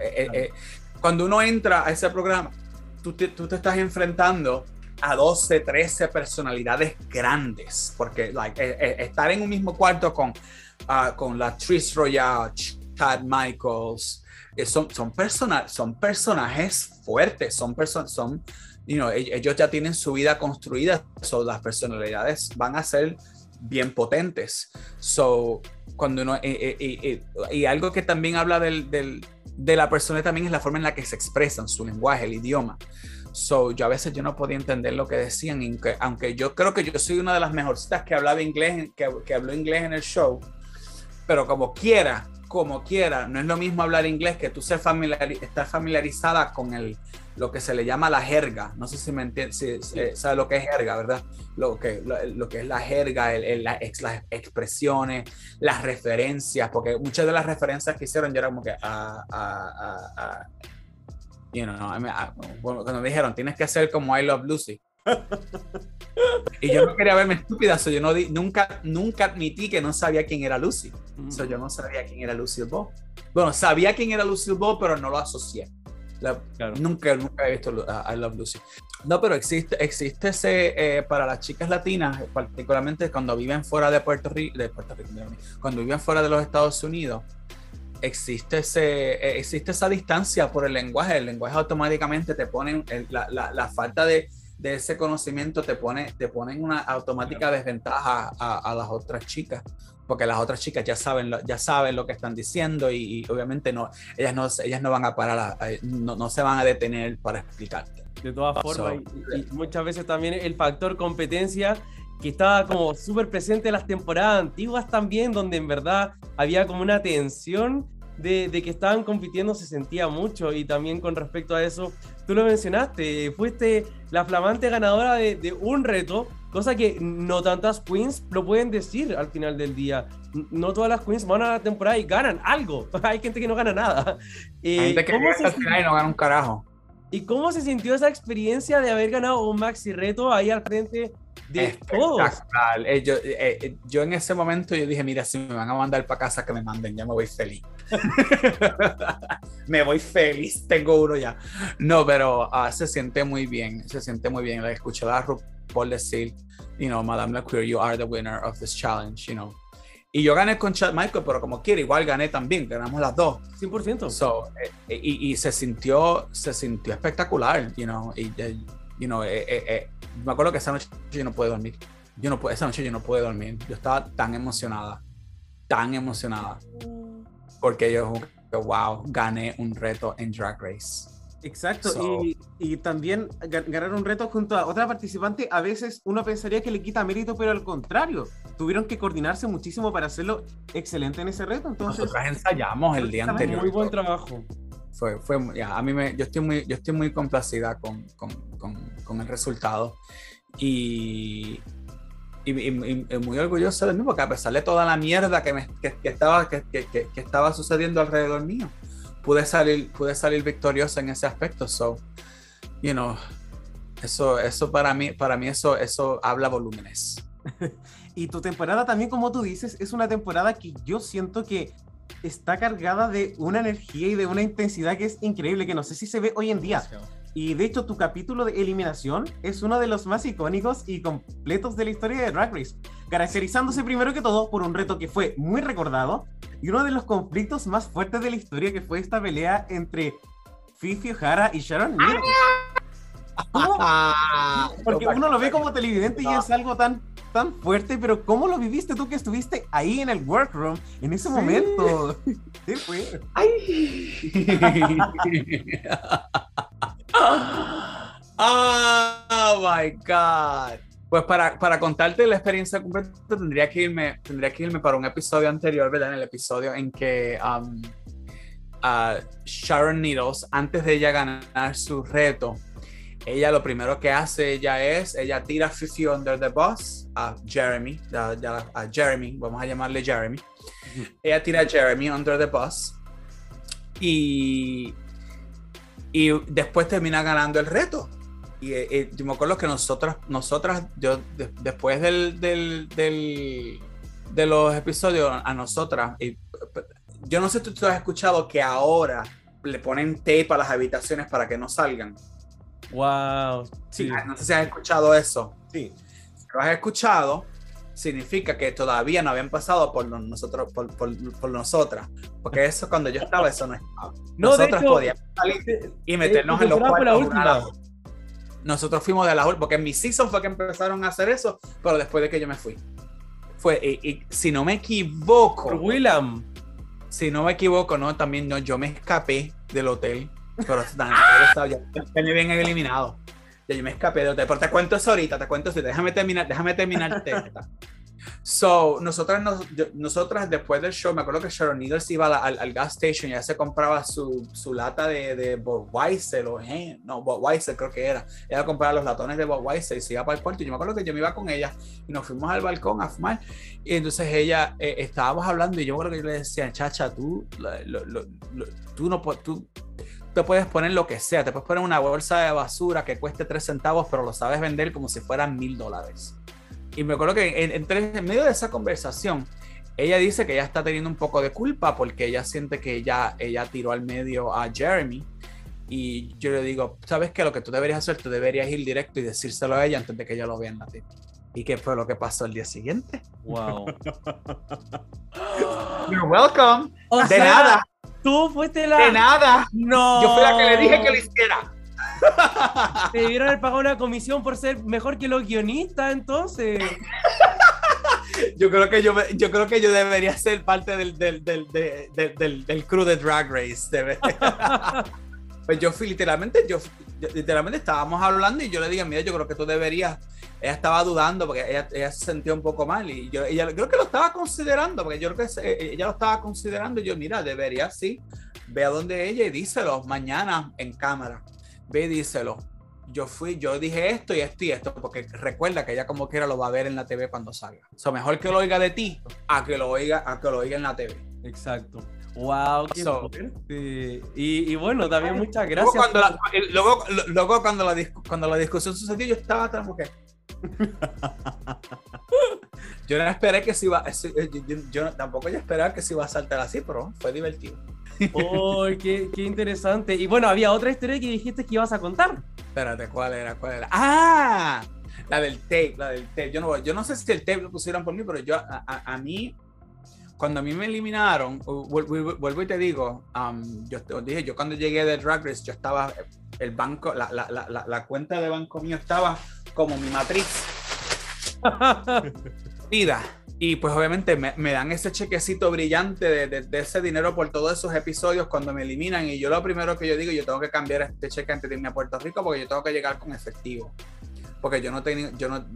eh, eh, eh, cuando uno entra a ese programa, tú te, tú te, estás enfrentando a 12, 13 personalidades grandes, porque like, estar en un mismo cuarto con uh, con la Tris Royale, Chad Michaels, eh, son, son, son personajes fuertes, son personas, son, you know, ellos ya tienen su vida construida, so las personalidades van a ser bien potentes. So, cuando uno, eh, eh, y algo que también habla del, del, de la persona también es la forma en la que se expresan, su lenguaje, el idioma. So, yo a veces yo no podía entender lo que decían, aunque, aunque yo creo que yo soy una de las mejorcitas que hablaba inglés, que, que habló inglés en el show pero como quiera, como quiera, no es lo mismo hablar inglés que tú ser familiar, estar familiarizada con el, lo que se le llama la jerga. No sé si me entiendes, si, sabes lo que es jerga, ¿verdad? Lo que, lo, que es la jerga, el, las expresiones, las referencias, porque muchas de las referencias que hicieron ya era como que, ah, ah, ah, ah. You know, cuando me dijeron, tienes que hacer como I Love Lucy y yo no quería verme estúpida, yo no nunca, nunca admití que no sabía quién era Lucy. Mm. yo no sabía quién era Lucy Ball. Bueno, sabía quién era Lucy Ball, pero no lo asocié. Nunca, nunca he visto I Love Lucy. No, pero existe, existe ese, eh, para las chicas latinas, particularmente cuando viven fuera de Puerto Rico, de Puerto Rico, cuando viven fuera de los Estados Unidos, existe, ese, eh, existe esa distancia por el lenguaje. El lenguaje automáticamente te pone la, la, la falta de, de ese conocimiento te pone, te pone en una automática desventaja a, las otras chicas, porque las otras chicas ya saben, ya saben lo que están diciendo y, obviamente no, ellas no, ellas no van a parar, no, no, se van a detener para explicarte. De todas formas, y, muchas veces también el factor competencia que estaba como súper presente en las temporadas antiguas también, donde en verdad había como una tensión de, de, que estaban compitiendo se sentía mucho y también con respecto a eso, tú lo mencionaste, fuiste la flamante ganadora de, de, un reto, cosa que no tantas queens lo pueden decir al final del día. No todas las queens van a la temporada y ganan algo. Hay gente que no gana nada. Eh, Hay gente que llega al final y no gana un carajo. ¿Y cómo se sintió esa experiencia de haber ganado un maxi reto ahí al frente de? Eh, yo, eh, eh, yo, en ese momento yo dije, mira, si me van a mandar para casa, que me manden, ya me voy feliz. me voy feliz, tengo uno ya. No, pero uh, se siente muy bien, se siente muy bien. La escuché a RuPaul decir, you know, Madame La Queer, you are the winner of this challenge, you know. Y yo gané con Chad Michael, pero como quiera, igual gané también, ganamos las dos. 100%. So, eh, eh, y, y, se sintió se sintió espectacular, you know, y, eh, you know, me acuerdo que esa noche yo no pude dormir. Yo no pude, esa noche yo no pude dormir. Yo estaba tan emocionada, tan emocionada. Porque yo, wow, gané un reto en Drag Race. Exacto, y, y, también ganar un reto junto a otra participante, a veces uno pensaría que le quita mérito, pero al contrario, tuvieron que coordinarse muchísimo para hacerlo excelente en ese reto. Entonces, Nosotros ensayamos el día anterior. Muy buen trabajo. Fue, fue, ya, a mí me, yo estoy muy, yo estoy muy complacida con, con, con, con el resultado y, y, y, y, muy orgulloso de mí, porque a pesar de toda la mierda que, me, que, que estaba, que, que, estaba sucediendo alrededor mío, pude salir, pude salir victoriosa en ese aspecto. So, you know, eso, eso para mí, para mí eso, eso habla volúmenes. y tu temporada también, como tú dices, es una temporada que yo siento que está cargada de una energía y de una intensidad que es increíble, que no sé si se ve hoy en día. Y de hecho, tu capítulo de eliminación es uno de los más icónicos y completos de la historia de Drag Race, caracterizándose primero que todo por un reto que fue muy recordado y uno de los conflictos más fuertes de la historia que fue esta pelea entre Fifi O'Hara y Sharon Needles. Porque uno lo ve como televidente y es algo tan, tan fuerte, pero ¿cómo lo viviste tú que estuviste ahí en el workroom en ese sí. momento? ¿Qué fue? ¡Ay! Oh my God. Pues para, para, contarte la experiencia completa tendría que irme tendría que irme para un episodio anterior, ¿verdad? En el episodio en que um, uh, Sharon Needles, antes de ella ganar su reto, ella lo primero que hace ella es, ella tira Fifi under the bus, a Jeremy, a, a, a Jeremy, vamos a llamarle Jeremy. Uh -huh. Ella tira a Jeremy under the bus y, y después termina ganando el reto. Y, y, yo me acuerdo que nosotras, nosotras yo de, después del, del, del, de los episodios, a nosotras, y, yo no sé si tú has escuchado que ahora le ponen tape a las habitaciones para que no salgan. Wow. Sí. No sé si has escuchado eso. Sí. Si lo has escuchado, significa que todavía no habían pasado por nosotros, por, por, por nosotras. Porque eso cuando yo estaba, eso no estaba. No, nosotras hecho, podíamos salir y meternos en los última. Nosotros fuimos de la última, porque en mi season fue que empezaron a hacer eso, pero después de que yo me fui. Fue, y, y si no me equivoco. Por William. Si no me equivoco, no, también no, yo me escapé del hotel. Pero estaba, ya, ya me habían eliminado. Ya yo me escapé hotel. Pero te cuento eso ahorita, te cuento eso. Déjame terminar, déjame terminar esta. So, nosotras, nos, nosotras después del show, me acuerdo que Sharon Needles iba al, al, gas station y ya se compraba su, su lata de, de Budweiser o eh, no, Budweiser creo que era. Ella compraba los latones de Budweiser y se iba para el cuarto. Y yo me acuerdo que yo me iba con ella y nos fuimos al balcón a fumar. Y entonces ella, eh, estábamos hablando y yo acuerdo que yo le decía, chacha, tú, lo, lo, lo, tú no tú, te puedes poner lo que sea, te puedes poner una bolsa de basura que cueste 3 centavos, pero lo sabes vender como si fueran mil dólares. Y me acuerdo que en, en, en, medio de esa conversación, ella dice que ella está teniendo un poco de culpa porque ella siente que ella, ella tiró al medio a Jeremy. Y yo le digo, ¿sabes qué? Lo que tú deberías hacer, tú deberías ir directo y decírselo a ella antes de que ella lo vea en la tele. ¿Y qué fue lo que pasó el día siguiente? Wow. You're welcome. O de sea, nada. Tú fuiste la. De nada. No. Yo fui la que le dije que lo hiciera. Te debieron haber pagado una comisión por ser mejor que los guionistas, entonces. yo creo que yo, yo creo que yo debería ser parte del, del, del, del, del, del crew de Drag Race. pues yo fui literalmente, yo, literalmente estábamos hablando y yo le dije, mira, yo creo que tú deberías. Ella estaba dudando porque ella, ella se sentía un poco mal y yo ella creo que lo estaba considerando, porque yo creo que eh, ella lo estaba considerando y yo, mira, debería sí, ve a donde ella y díselo mañana en cámara ve y díselo. Yo fui, yo dije esto y esto y esto, porque recuerda que ella como quiera lo va a ver en la TV cuando salga. O sea, mejor que lo oiga de ti a que lo oiga, a que lo oiga en la TV. Exacto. Wow, qué so. Y, y, bueno, también muchas gracias. Luego cuando, la, luego, luego cuando, la, cuando la discusión sucedió, yo estaba tan que. yo no esperé que se iba. Yo, yo, yo, tampoco yo esperaba que se iba a saltar así, pero fue divertido. ¡Oh, qué, qué, interesante! Y bueno, había otra historia que dijiste que ibas a contar. Espérate, ¿cuál era? ¿Cuál era? ¡Ah! La del tape, la del tape. Yo no, yo no sé si el tape lo pusieron por mí, pero yo, a, a, a mí, cuando a mí me eliminaron, vuelvo y te digo, um, yo te dije, yo cuando llegué de Drag Race, yo estaba, el banco, la, la, la, la cuenta de banco mío estaba como mi matriz. Vida. Y pues obviamente me, me, dan ese chequecito brillante de, de, ese dinero por todos esos episodios cuando me eliminan. Y yo lo primero que yo digo, yo tengo que cambiar este cheque antes de irme a Puerto Rico porque yo tengo que llegar con efectivo. Porque yo no tenía, yo no,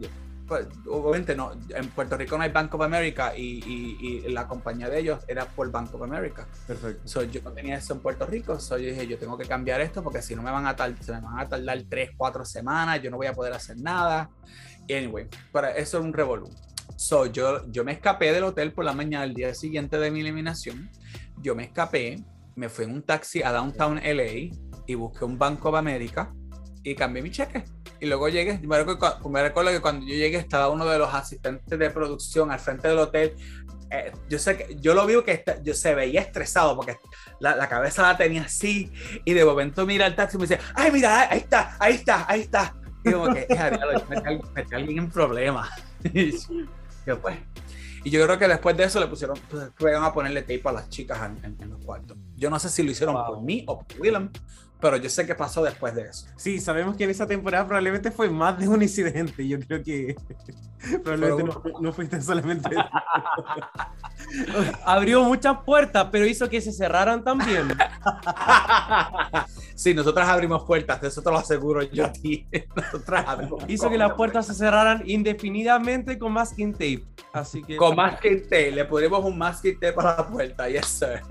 pues, obviamente no, en Puerto Rico no hay Bank of America y, y, la compañía de ellos era por Bank of America. Perfecto. So, yo no tenía eso en Puerto Rico, so, yo dije, yo tengo que cambiar esto porque si no me van a tardar, se me van a tardar 3, 4 semanas, yo no voy a poder hacer nada. Anyway, para eso es un revolú. So, yo, yo me escapé del hotel por la mañana el día siguiente de mi eliminación. Yo me escapé, me fui en un taxi a Downtown LA y busqué un Bank of America y cambié mi cheque. Y luego llegué, me recuerdo, me recuerdo que cuando yo llegué estaba uno de los asistentes de producción al frente del hotel. Eh, yo sé que yo lo vi que yo se veía estresado porque la, la, cabeza la tenía así y de momento mira el taxi y me dice, ay mira, ahí está, ahí está, ahí está. Y como que, metí a alguien en problemas. yo pues, y yo creo que después de eso le pusieron, pues, a ponerle tape a las chicas en, en, los cuartos. Yo no sé si lo hicieron por mí o por Willem, pero yo sé qué pasó después de eso. Sí, sabemos que en esa temporada probablemente fue más de un incidente. Yo creo que probablemente no, fuiste solamente. Abrió muchas puertas, pero hizo que se cerraran también. sí, nosotras abrimos puertas, de eso te lo aseguro yo a ti. hizo que las puertas se cerraran indefinidamente con masking tape. Así que... Con masking tape, le ponemos un masking tape a la puerta, yes sir.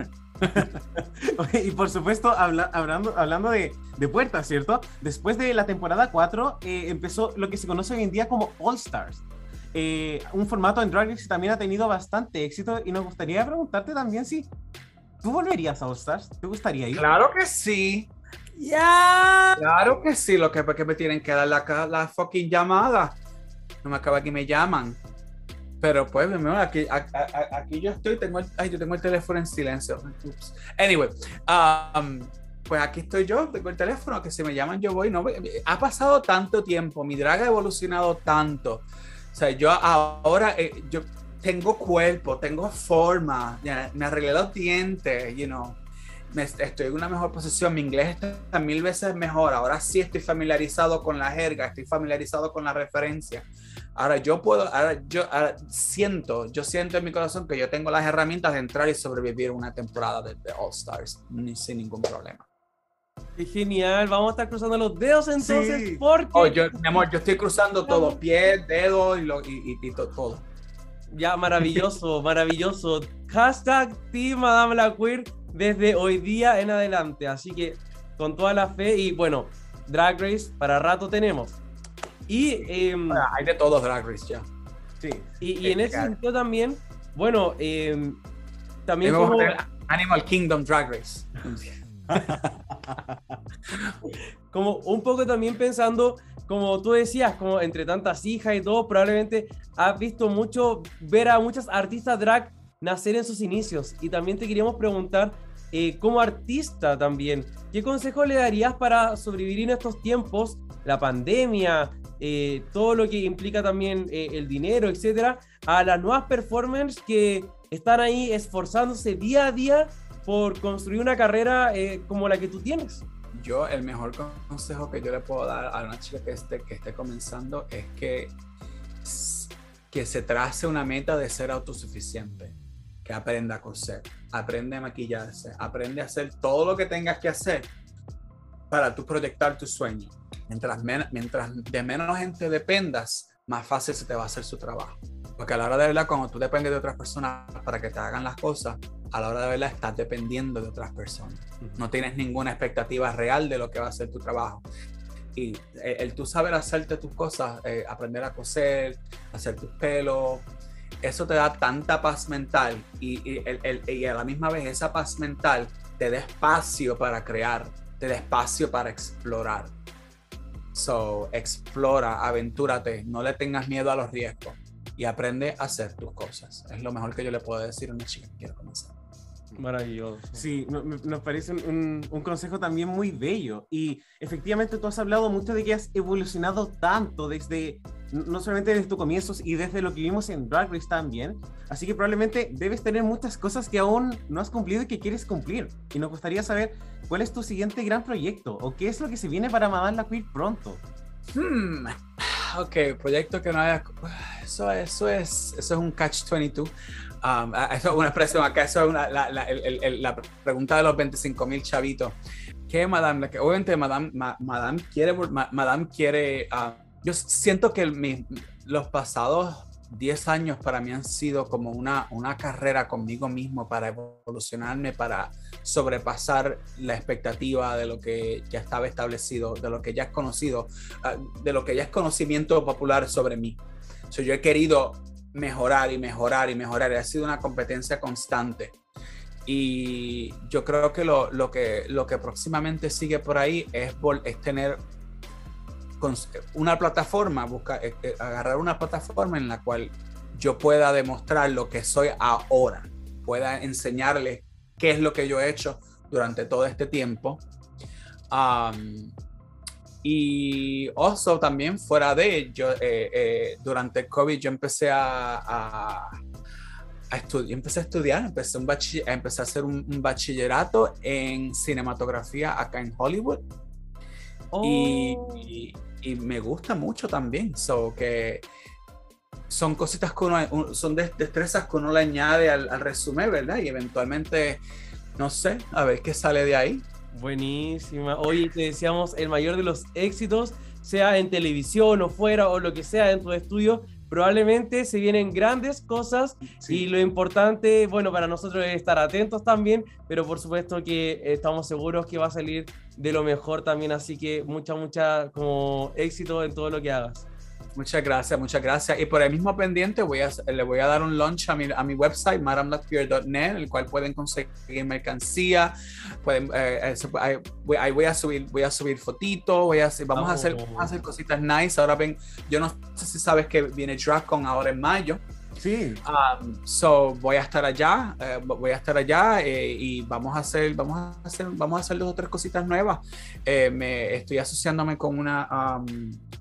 y por supuesto, hablando, hablando de, de, puertas, ¿cierto? Después de la temporada 4 eh, empezó lo que se conoce hoy en día como All Stars. Eh, un formato en Drag Race que también ha tenido bastante éxito y nos gustaría preguntarte también si tú volverías a All Stars. ¿Te gustaría ir? Claro que sí. Ya. Claro que sí. Lo que que me tienen que dar la, la fucking llamada. No me acaba que me llaman. Pero pues, aquí, aquí yo estoy, tengo el, ay, yo tengo el teléfono en silencio. Anyway, um, pues aquí estoy yo, tengo el teléfono, que si me llaman yo voy. No, ha pasado tanto tiempo, mi drag ha evolucionado tanto. O sea, yo ahora, eh, yo tengo cuerpo, tengo forma, me arreglé los dientes, you know. estoy en una mejor posición, mi inglés está mil veces mejor, ahora sí estoy familiarizado con la jerga, estoy familiarizado con la referencia. Ahora yo puedo, ahora yo siento, yo siento en mi corazón que yo tengo las herramientas de entrar y sobrevivir una temporada de, All Stars sin ningún problema. Qué genial, vamos a estar cruzando los dedos entonces porque... Oh, yo, mi amor, yo estoy cruzando todo, pies, dedos y, lo, y, y, todo. Ya, maravilloso, maravilloso. Hashtag Team Madame La Queer desde hoy día en adelante. Así que con toda la fe y bueno, Drag Race para rato tenemos. Y, em, hay de todos Drag Race ya. Sí. Y, en ese sentido también, bueno, em, también como... Animal Kingdom Drag Race. como un poco también pensando, como tú decías, como entre tantas hijas y todo, probablemente has visto mucho, ver a muchas artistas drag nacer en sus inicios. Y también te queríamos preguntar, eh, como artista también, ¿qué consejo le darías para sobrevivir en estos tiempos, la pandemia, eh, todo lo que implica también eh, el dinero, etcétera, a las nuevas performers que están ahí esforzándose día a día por construir una carrera eh, como la que tú tienes. Yo, el mejor consejo que yo le puedo dar a una chica que esté, que esté comenzando es que, que se trace una meta de ser autosuficiente, que aprenda a coser, aprende a maquillarse, aprende a hacer todo lo que tengas que hacer para tú proyectar tu sueño Mientras, mientras de menos gente dependas, más fácil se te va a hacer su trabajo. Porque a la hora de verdad, cuando tú dependes de otras personas para que te hagan las cosas, a la hora de verdad estás dependiendo de otras personas. No tienes ninguna expectativa real de lo que va a ser tu trabajo. Y eh, el, tú saber hacerte tus cosas, eh, aprender a coser, hacer tus pelos, eso te da tanta paz mental y, y a la misma vez esa paz mental te da espacio para crear, te da espacio para explorar. So, explora, aventúrate, no le tengas miedo a los riesgos y aprende a hacer tus cosas. Es lo mejor que yo le puedo decir a una chica que quiere comenzar. Maravilloso. Sí, nos parece un, un, consejo también muy bello. Y efectivamente tú has hablado mucho de que has evolucionado tanto desde no solamente desde tus comienzos y desde lo que vimos en Drag Race también. Así que probablemente debes tener muchas cosas que aún no has cumplido y que quieres cumplir. Y nos gustaría saber cuál es tu siguiente gran proyecto o qué es lo que se viene para Madame La Queer pronto. Hmm. Ok, proyecto que no haya. Eso, eso, es, eso es un catch-22. Um, eso es una expresión acá, eso es la, la, la, pregunta de los 25 mil chavitos. ¿Qué Madame? Obviamente Madame, Madame quiere, Madame quiere uh, yo siento que los pasados 10 años para mí han sido como una, una carrera conmigo mismo para evolucionarme, para sobrepasar la expectativa de lo que ya estaba establecido, de lo que ya es conocido, ah, de lo que ya es conocimiento popular sobre mí. yo he querido mejorar y mejorar y mejorar. Ha sido una competencia constante. Y yo creo que lo, lo que, lo que próximamente sigue por ahí es, es tener una plataforma, buscar, eh, eh, agarrar una plataforma en la cual yo pueda demostrar lo que soy ahora, pueda enseñarle qué es lo que yo he hecho durante todo este tiempo. y also también fuera de yo, eh, durante COVID yo empecé a, a, estudiar, empecé a estudiar, empecé, un empecé a hacer un, bachillerato en cinematografía acá en Hollywood. y, oh y me gusta mucho también. So, que son cositas que uno, son destrezas que uno le añade al, resumen, ¿verdad? Y eventualmente, no sé, a ver qué sale de ahí. Buenísima. Hoy te decíamos el mayor de los éxitos, sea en televisión o fuera o lo que sea dentro de estudio, probablemente se vienen grandes cosas y lo importante, bueno, para nosotros es estar atentos también, pero por supuesto que estamos seguros que va a salir de lo mejor también, así que mucha, mucha como éxito en todo lo que hagas. Muchas gracias, muchas gracias. Y por el mismo pendiente voy a, le voy a dar un launch a mi, a mi website, madamlacqueer.net, el cual pueden conseguir mercancía. Pueden, eh, ahí voy a subir, voy a subir fotitos, voy a vamos, a hacer, vamos a hacer cositas nice. Ahora ven, yo no sé si sabes que viene DragCon ahora en mayo. Sí. Um, so voy a estar allá, eh, voy a estar allá eh, y vamos a hacer, vamos a hacer, vamos a hacer dos o tres cositas nuevas. Eh, me estoy asociándome con una, um,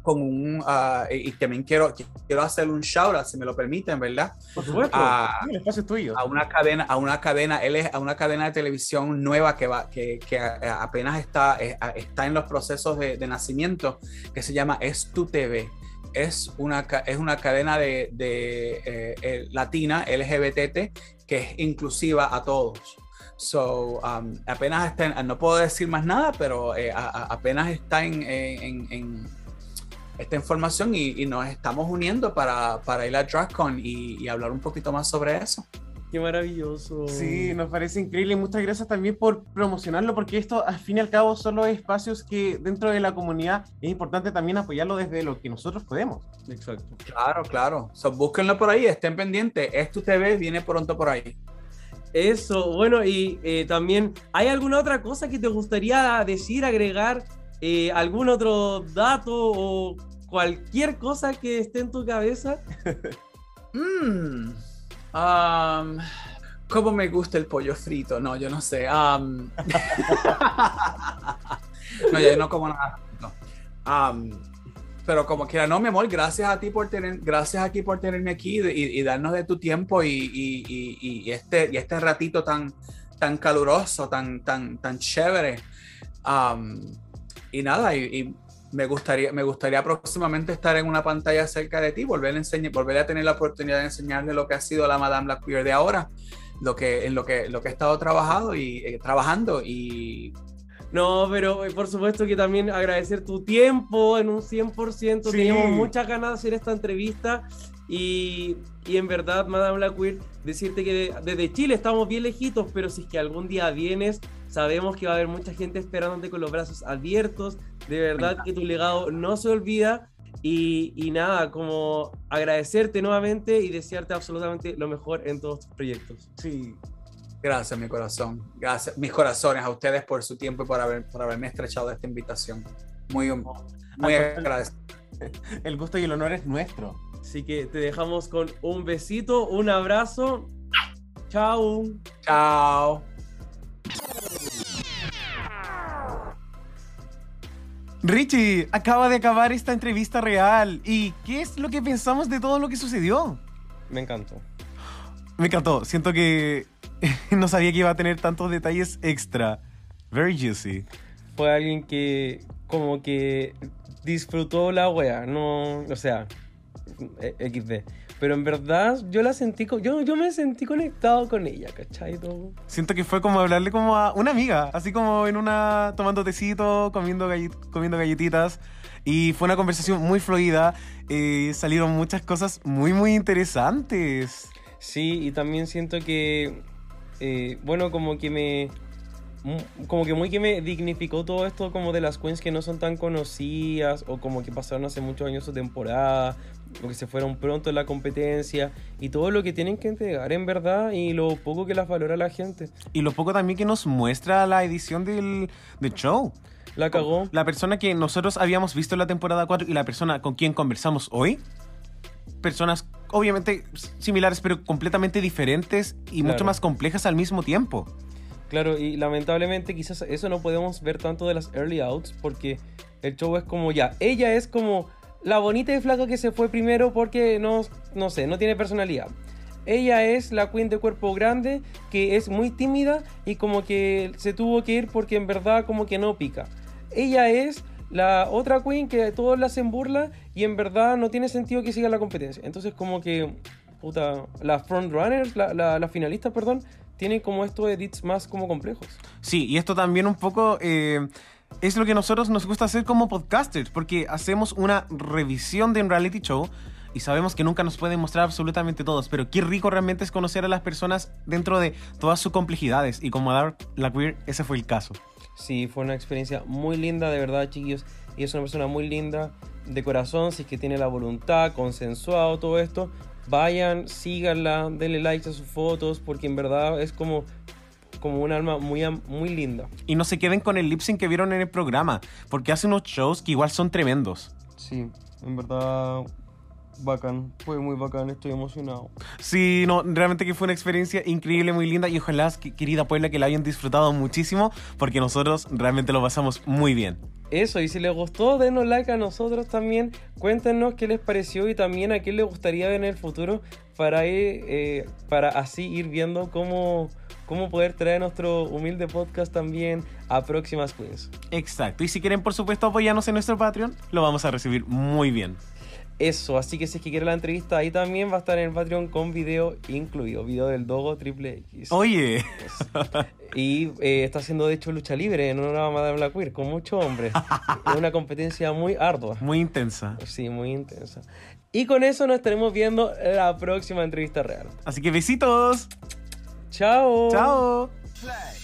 con un, uh, y también quiero, quiero hacer un shout out, si me lo permiten, ¿verdad? Por supuesto. A, el espacio es tuyo. A una cadena, a una cadena, él es a una cadena de televisión nueva que va, que, que apenas está, está en los procesos de, de nacimiento, que se llama Es Tu TV es una, es una cadena de, eh, eh, latina LGBT que es inclusiva a todos. So, um, apenas está no puedo decir más nada, pero eh, apenas está en, en, esta información y, nos estamos uniendo para, para ir a DragCon y, y hablar un poquito más sobre eso. Qué maravilloso. Sí, nos parece increíble. Muchas gracias también por promocionarlo, porque esto al fin y al cabo son los espacios que dentro de la comunidad es importante también apoyarlo desde lo que nosotros podemos. Exacto. Claro, claro. So, búsquenlo por ahí, estén pendientes. Esto TV viene pronto por ahí. Eso, bueno, y eh, también, ¿hay alguna otra cosa que te gustaría decir, agregar? Eh, ¿Algún otro dato o cualquier cosa que esté en tu cabeza? Mmm. Um, ¿Cómo me gusta el pollo frito? No, yo no sé. Um, no, yo no como nada. Um, pero como quiera, no, mi amor, gracias a ti por tener, gracias aquí por tenerme aquí y, darnos de tu tiempo y, y, este, y este ratito tan, tan caluroso, tan, tan, tan chévere. y nada, y, me gustaría, me gustaría próximamente estar en una pantalla cerca de ti, volver a, enseñar, volver a tener la oportunidad de enseñarle lo que ha sido la Madame La Queer de ahora, lo que, en lo que, lo que he estado trabajando y, eh, trabajando y... No, pero eh, por supuesto que también agradecer tu tiempo en un 100%. Teníamos muchas ganas de hacer esta entrevista y, y, en verdad, Madame La Queer, decirte que desde Chile estamos bien lejitos, pero si es que algún día vienes, sabemos que va a haber mucha gente esperándote con los brazos abiertos, de verdad que tu legado no se olvida. Y, nada, como agradecerte nuevamente y desearte absolutamente lo mejor en todos tus proyectos. Sí. Gracias, mi corazón. Gracias, mis corazones, a ustedes por su tiempo y por, haber, por haberme estrechado esta invitación. Muy, muy agradecido. El gusto y el honor es nuestro. Así que te dejamos con un besito, un abrazo. Chao. Chao. Richie, acaba de acabar esta entrevista real. ¿Y qué es lo que pensamos de todo lo que sucedió? Me encantó. Me encantó. Siento que no sabía que iba a tener tantos detalles extra. Very juicy. Fue alguien que como que disfrutó la wea, no, o sea, e- XD. Pero en verdad yo la sentí, yo, yo me sentí conectado con ella, ¿cachai? Todo. Siento que fue como hablarle como a una amiga, así como en una tomando tecito, comiendo, gallet- comiendo galletitas. Y fue una conversación muy fluida. eh, salieron muchas cosas muy, muy interesantes. Sí, y también siento que, eh, bueno, como que me, como que muy que me dignificó todo esto como de las queens que no son tan conocidas o como que pasaron hace muchos años su temporada o que se fueron pronto en la competencia y todo lo que tienen que entregar en verdad y lo poco que las valora la gente. Y lo poco también que nos muestra la edición del, del show. La cagó. La persona que nosotros habíamos visto en la temporada 4 y la persona con quien conversamos hoy, personas obviamente similares pero completamente diferentes y mucho Claro. más complejas al mismo tiempo. Claro, y lamentablemente quizás eso no podemos ver tanto de las early outs porque el show es como ya, ella es como la bonita y flaca que se fue primero porque no, no sé, no tiene personalidad. Ella es la queen de cuerpo grande que es muy tímida y como que se tuvo que ir porque en verdad como que no pica. Ella es la otra queen que todos la hacen burla y en verdad no tiene sentido que siga la competencia. Entonces como que, las frontrunners, la, la, las finalistas, perdón, tienen como estos edits más como complejos. Sí, y esto también un poco eh, es lo que nosotros nos gusta hacer como podcasters, porque hacemos una revisión de un reality show y sabemos que nunca nos pueden mostrar absolutamente todos, pero qué rico realmente es conocer a las personas dentro de todas sus complejidades y como Dark la queer, ese fue el caso. Sí, fue una experiencia muy linda, de verdad, chiquillos. Y es una persona muy linda, de corazón, si es que tiene la voluntad, consensuado, todo esto. Vayan, síganla, denle likes a sus fotos, porque en verdad es como, como un alma muy, muy linda. Y no se queden con el lip sync que vieron en el programa, porque hace unos shows que igual son tremendos. Sí, en verdad, bacán. Fue muy bacán, estoy emocionado. Sí, no, realmente que fue una experiencia increíble, muy linda y ojalá, que- querida Puebla, que la hayan disfrutado muchísimo, porque nosotros realmente lo pasamos muy bien. Eso, y si les gustó, denos like a nosotros también. Cuéntenos qué les pareció y también a quién les gustaría ver en el futuro para, ir, eh, para así ir viendo cómo, cómo poder traer nuestro humilde podcast también a próximas queens. Exacto. Y si quieren, por supuesto, apoyarnos en nuestro Patreon, lo vamos a recibir muy bien. Eso, así que si es que quieren la entrevista, ahí también va a estar en el Patreon con video incluido, video del Dogo Triple X. Oye, Y eh, está haciendo de hecho lucha libre en una Madame la Queer con muchos hombres. es una competencia muy ardua. muy intensa. Sí, muy intensa. Y con eso nos estaremos viendo la próxima entrevista real. Así que besitos. Chao. Chao. Flag.